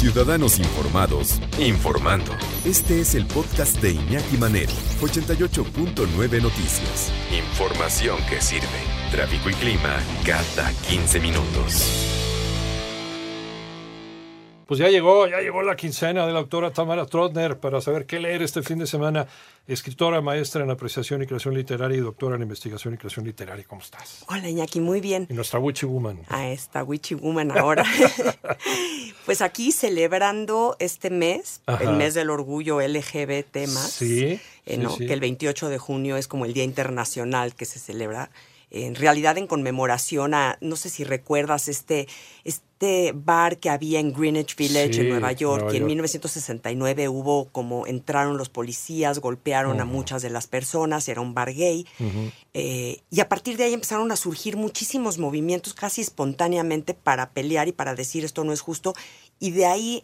Ciudadanos Informados, informando. Este es el podcast de Iñaki Manero, 88.9 Noticias. Información que sirve. Tráfico y clima cada 15 minutos. Pues ya llegó, ya llegó la quincena de la autora Tamara Trotner para saber qué leer este fin de semana. Escritora, maestra en apreciación y creación literaria y doctora en investigación y creación literaria. ¿Cómo estás? Hola, Iñaki, muy bien. Y nuestra Witchy Woman. Ah, esta Witchy Woman ahora. pues aquí celebrando este mes, el mes del orgullo LGBT más. Sí. Eh, ¿no? Que el 28 de junio es como el Día Internacional que se celebra en realidad en conmemoración a, no sé si recuerdas este, este bar que había en Greenwich Village en Nueva York, y en 1969 hubo como entraron los policías, golpearon a muchas de las personas, era un bar gay, eh, y a partir de ahí empezaron a surgir muchísimos movimientos casi espontáneamente para pelear y para decir esto no es justo, y de ahí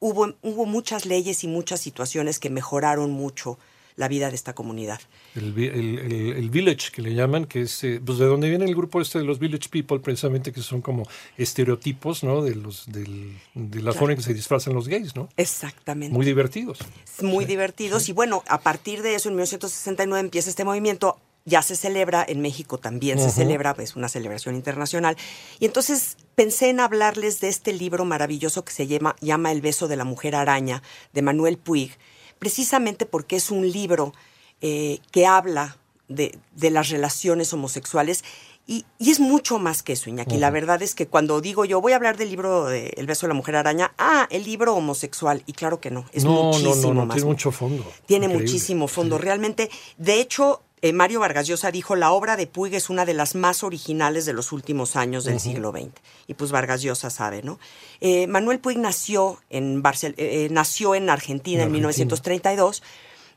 hubo, hubo muchas leyes y muchas situaciones que mejoraron mucho la vida de esta comunidad. El, village que le llaman, que es eh, pues de donde viene el grupo este de los village people, precisamente que son como estereotipos, ¿no? De los de la forma en que se disfrazan los gays, ¿no? Exactamente. Muy divertidos. Muy divertidos y bueno, a partir de eso en 1969 empieza este movimiento ya se celebra, en México también se celebra, es pues, una celebración internacional. Y entonces pensé en hablarles de este libro maravilloso que se llama, llama El beso de la mujer araña, de Manuel Puig, precisamente porque es un libro eh, que habla de, las relaciones homosexuales y, es mucho más que eso, Iñaki. La verdad es que cuando digo yo voy a hablar del libro de El beso de la mujer araña, ah, el libro homosexual. Y claro que no, es muchísimo no, más. Tiene mucho fondo. Tiene muchísimo fondo. Realmente, de hecho, eh, Mario Vargas Llosa dijo, la obra de Puig es una de las más originales de los últimos años del siglo XX. Y pues Vargas Llosa sabe, ¿no? Eh, Manuel Puig nació en, eh, nació en Argentina en, 1932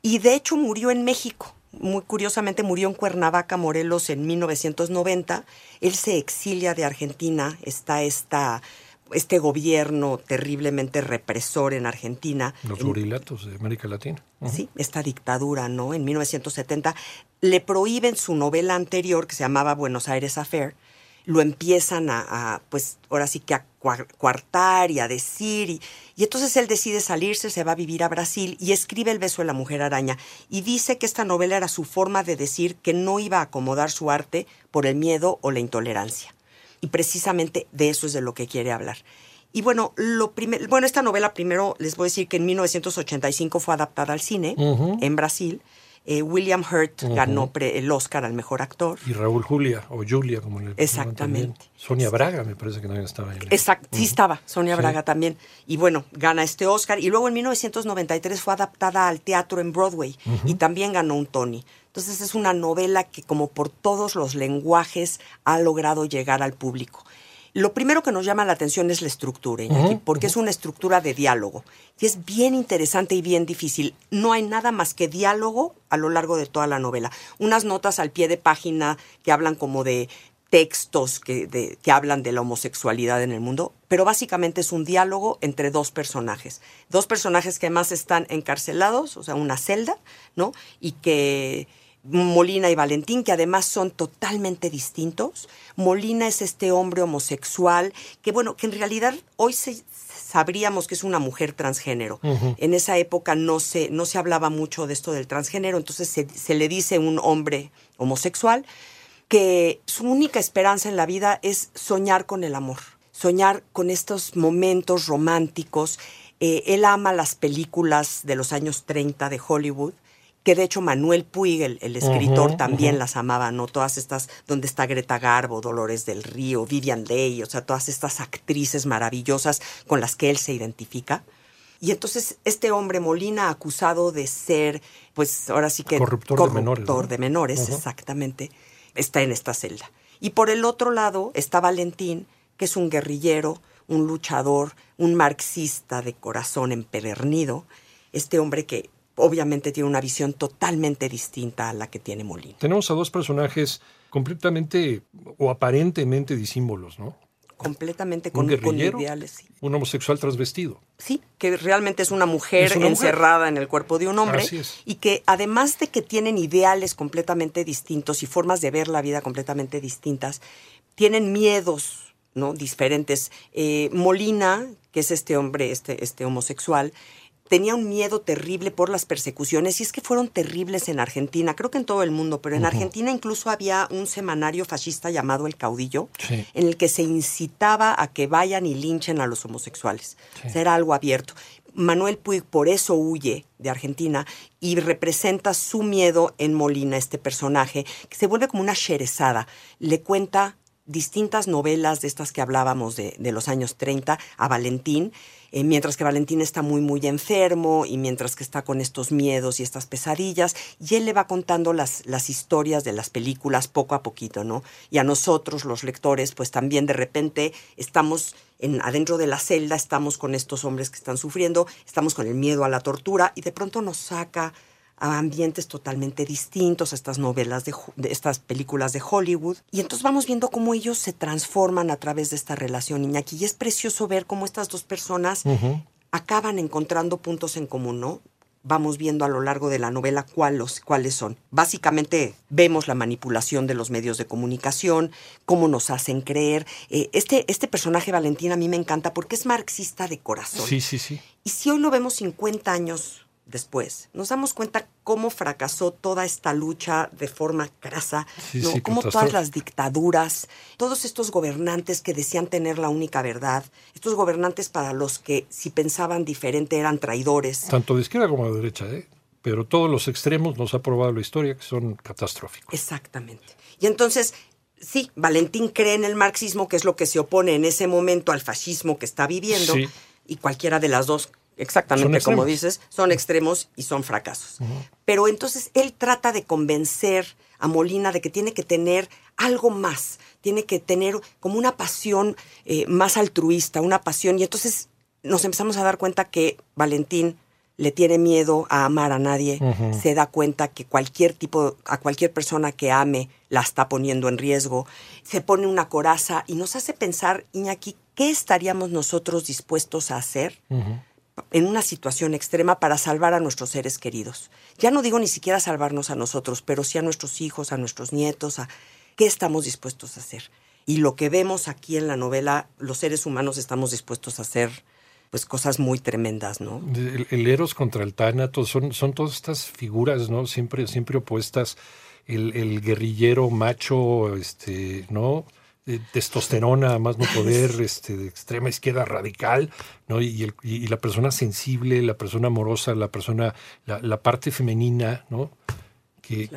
y de hecho murió en México. Muy curiosamente murió en Cuernavaca, Morelos, en 1990. Él se exilia de Argentina. Está esta este gobierno terriblemente represor en Argentina. Los gorilatos de América Latina. Sí, esta dictadura, ¿no? En 1970 le prohíben su novela anterior que se llamaba Buenos Aires Affair. Lo empiezan a, pues ahora sí que a cuartar y a decir. Y, y entonces él decide salirse, se va a vivir a Brasil y escribe El beso de la mujer araña. Y dice que esta novela era su forma de decir que no iba a acomodar su arte por el miedo o la intolerancia y precisamente de eso es de lo que quiere hablar. Y bueno, lo bueno, esta novela primero les voy a decir que en 1985 fue adaptada al cine en Brasil. Eh, William Hurt ganó el Oscar al mejor actor. Y Raúl Julia, o Julia, como le Exactamente. Sonia Braga, me parece que también estaba ahí. Exacto, sí estaba, Sonia Braga también. Y bueno, gana este Oscar. Y luego en 1993 fue adaptada al teatro en Broadway y también ganó un Tony. Entonces es una novela que como por todos los lenguajes ha logrado llegar al público. Lo primero que nos llama la atención es la estructura, porque es una estructura de diálogo. Y es bien interesante y bien difícil. No hay nada más que diálogo a lo largo de toda la novela. Unas notas al pie de página que hablan como de textos que, que, hablan de la homosexualidad en el mundo, pero básicamente es un diálogo entre dos personajes. Dos personajes que además están encarcelados, o sea, una celda, ¿no? Y que Molina y Valentín, que además son totalmente distintos. Molina es este hombre homosexual, que bueno, que en realidad hoy sabríamos que es una mujer transgénero. En esa época no se, no se hablaba mucho de esto del transgénero, entonces se, se le dice un hombre homosexual que su única esperanza en la vida es soñar con el amor, soñar con estos momentos románticos. Eh, él ama las películas de los años 30 de Hollywood que de hecho Manuel Puig, el, escritor, también las amaba, ¿no? Todas estas, donde está Greta Garbo, Dolores del Río, Vivian Leigh, o sea, todas estas actrices maravillosas con las que él se identifica. Y entonces este hombre Molina, acusado de ser, pues ahora sí que... Corruptor, de menores. Corruptor de menores, exactamente, está en esta celda. Y por el otro lado está Valentín, que es un guerrillero, un luchador, un marxista de corazón empedernido, este hombre que obviamente tiene una visión totalmente distinta a la que tiene Molina. Tenemos a dos personajes completamente o aparentemente disímbolos, ¿no? Completamente con, un ideales. Un homosexual transvestido. Sí, que realmente es una mujer encerrada en el cuerpo de un hombre. Y que además de que tienen ideales completamente distintos y formas de ver la vida completamente distintas, tienen miedos ¿no? Diferentes. Eh, Molina, que es este hombre, este, este homosexual, tenía un miedo terrible por las persecuciones y es que fueron terribles en Argentina, creo que en todo el mundo, pero en Argentina incluso había un semanario fascista llamado El Caudillo, en el que se incitaba a que vayan y linchen a los homosexuales. era algo abierto. Manuel Puig por eso huye de Argentina y representa su miedo en Molina, este personaje, que se vuelve como una sherezada. Le cuenta distintas novelas de estas que hablábamos de, de los años 30 a Valentín eh, mientras que Valentín está muy, muy enfermo y mientras que está con estos miedos y estas pesadillas, y él le va contando las, las historias de las películas poco a poquito, ¿no? Y a nosotros, los lectores, pues también de repente estamos en, adentro de la celda, estamos con estos hombres que están sufriendo, estamos con el miedo a la tortura, y de pronto nos saca a ambientes totalmente distintos, a estas novelas, de, estas películas de Hollywood. Y entonces vamos viendo cómo ellos se transforman a través de esta relación, Iñaki. Y es precioso ver cómo estas dos personas acaban encontrando puntos en común, ¿no? Vamos viendo a lo largo de la novela cuáles, cuáles son. Básicamente vemos la manipulación de los medios de comunicación, cómo nos hacen creer. Eh, este, este personaje, Valentín, a mí me encanta porque es marxista de corazón. Sí, sí, sí. Y si hoy lo vemos 50 años después. Nos damos cuenta cómo fracasó toda esta lucha de forma crasa, ¿no? cómo todas las dictaduras, todos estos gobernantes que decían tener la única verdad, estos gobernantes para los que si pensaban diferente eran traidores. Tanto de izquierda como de derecha, ¿eh? pero todos los extremos nos ha probado la historia que son catastróficos. Exactamente. Y entonces sí, Valentín cree en el marxismo, que es lo que se opone en ese momento al fascismo que está viviendo, y cualquiera de las dos exactamente como dices, son extremos y son fracasos. Pero entonces él trata de convencer a Molina de que tiene que tener algo más, tiene que tener como una pasión eh, más altruista, una pasión, y entonces nos empezamos a dar cuenta que Valentín le tiene miedo a amar a nadie, se da cuenta que cualquier tipo, a cualquier persona que ame la está poniendo en riesgo, se pone una coraza y nos hace pensar, Iñaki, ¿qué estaríamos nosotros dispuestos a hacer? En una situación extrema para salvar a nuestros seres queridos. Ya no digo ni siquiera salvarnos a nosotros, pero sí a nuestros hijos, a nuestros nietos, a qué estamos dispuestos a hacer. Y lo que vemos aquí en la novela, los seres humanos estamos dispuestos a hacer pues cosas muy tremendas, ¿no? El, Eros contra el Tánatos son, son todas estas figuras, ¿no? Siempre, siempre opuestas. El, el guerrillero macho, este, ¿no? Testosterona, más no poder, este, de extrema izquierda radical, ¿no? Y, la persona sensible, la persona amorosa, la persona, la, parte femenina, ¿no? Que,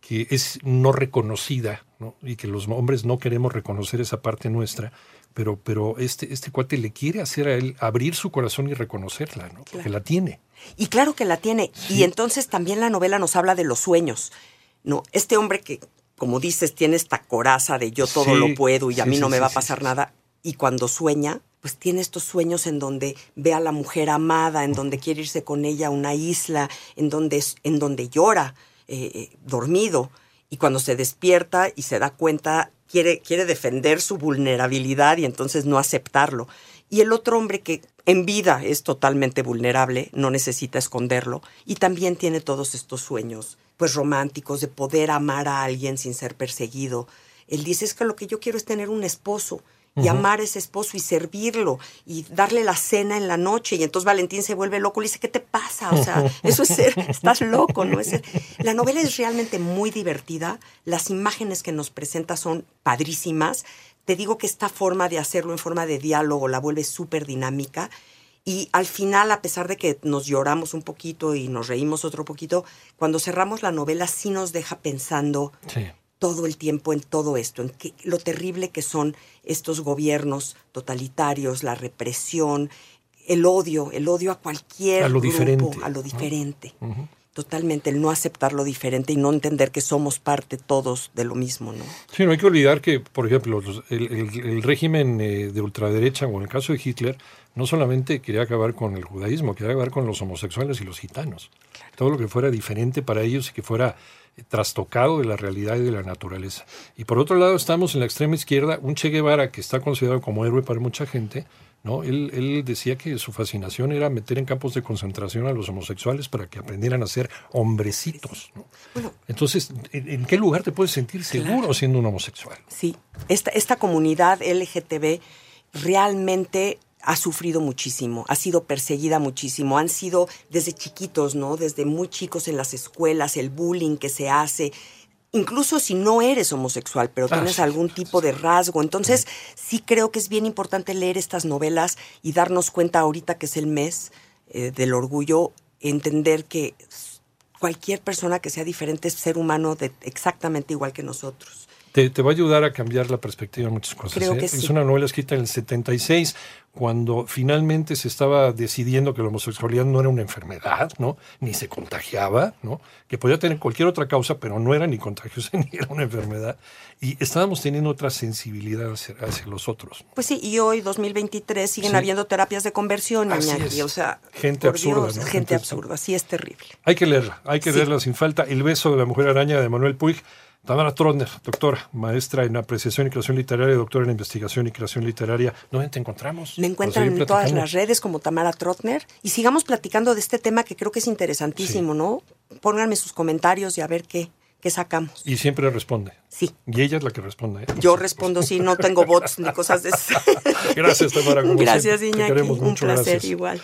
que, es no reconocida, ¿no? Y que los hombres no queremos reconocer esa parte nuestra, pero, pero este, este cuate le quiere hacer a él abrir su corazón y reconocerla, ¿no? Porque la tiene. Y claro que la tiene. Y entonces también la novela nos habla de los sueños. No, este hombre que como dices, tiene esta coraza de yo todo lo puedo y a mí no me va a pasar nada. Y cuando sueña, pues tiene estos sueños en donde ve a la mujer amada, en donde quiere irse con ella a una isla, en donde, en donde llora eh, eh, dormido. Y cuando se despierta y se da cuenta, quiere, quiere defender su vulnerabilidad y entonces no aceptarlo. Y el otro hombre que en vida es totalmente vulnerable, no necesita esconderlo, y también tiene todos estos sueños pues románticos, de poder amar a alguien sin ser perseguido. Él dice, es que lo que yo quiero es tener un esposo y amar a ese esposo y servirlo y darle la cena en la noche. Y entonces Valentín se vuelve loco y le dice, ¿qué te pasa? O sea, eso es ser, estás loco, ¿no? Es La novela es realmente muy divertida, las imágenes que nos presenta son padrísimas. Te digo que esta forma de hacerlo en forma de diálogo la vuelve súper dinámica y al final, a pesar de que nos lloramos un poquito y nos reímos otro poquito, cuando cerramos la novela sí nos deja pensando todo el tiempo en todo esto, en que, lo terrible que son estos gobiernos totalitarios, la represión, el odio, el odio a cualquier a lo grupo, diferente, a lo diferente. Totalmente, el no aceptar lo diferente y no entender que somos parte todos de lo mismo, ¿no? Sí, no hay que olvidar que, por ejemplo, el, régimen eh, de ultraderecha, o en el caso de Hitler, no solamente quería acabar con el judaísmo, quería acabar con los homosexuales y los gitanos. Todo lo que fuera diferente para ellos y que fuera eh, trastocado de la realidad y de la naturaleza. Y por otro lado estamos en la extrema izquierda, un Che Guevara que está considerado como héroe para mucha gente, ¿no? Él, él, decía que su fascinación era meter en campos de concentración a los homosexuales para que aprendieran a ser hombrecitos. ¿no? Entonces, ¿en, qué lugar te puedes sentir seguro siendo un homosexual? Sí, esta, esta comunidad LGTB realmente ha sufrido muchísimo, ha sido perseguida muchísimo, han sido desde chiquitos, ¿no? Desde muy chicos en las escuelas, el bullying que se hace, incluso si no eres homosexual, pero ah, tienes algún tipo de rasgo. Entonces, sí creo que es bien importante leer estas novelas y darnos cuenta ahorita que es el mes eh, del orgullo, entender que cualquier persona que sea diferente es ser humano de, exactamente igual que nosotros. Te, va a ayudar a cambiar la perspectiva de muchas cosas. ¿eh? Es una novela escrita en el 76, cuando finalmente se estaba decidiendo que la homosexualidad no era una enfermedad, ¿no? Ni se contagiaba, ¿no? Que podía tener cualquier otra causa, pero no era ni contagiosa ni era una enfermedad. Y estábamos teniendo otra sensibilidad hacia, los otros. Pues sí, y hoy, 2023, siguen habiendo terapias de conversión, Iñaki. O sea, gente absurda. Gente absurda, sí es terrible. Hay que leerla, hay que leerla sin falta. El beso de la mujer araña de Manuel Puig Tamara Trotner, doctora, maestra en apreciación y creación literaria, doctora en investigación y creación literaria. ¿Dónde te encontramos? Me encuentran en todas las redes como Tamara Trotner y sigamos platicando de este tema que creo que es interesantísimo, ¿no? Pónganme sus comentarios y a ver qué, qué sacamos. Y siempre responde. Sí. Y ella es la que responde. ¿eh? Yo respondo, sí, no tengo bots ni cosas de eso. Gracias, Tamara. Gracias, Iñaki. Un placer igual.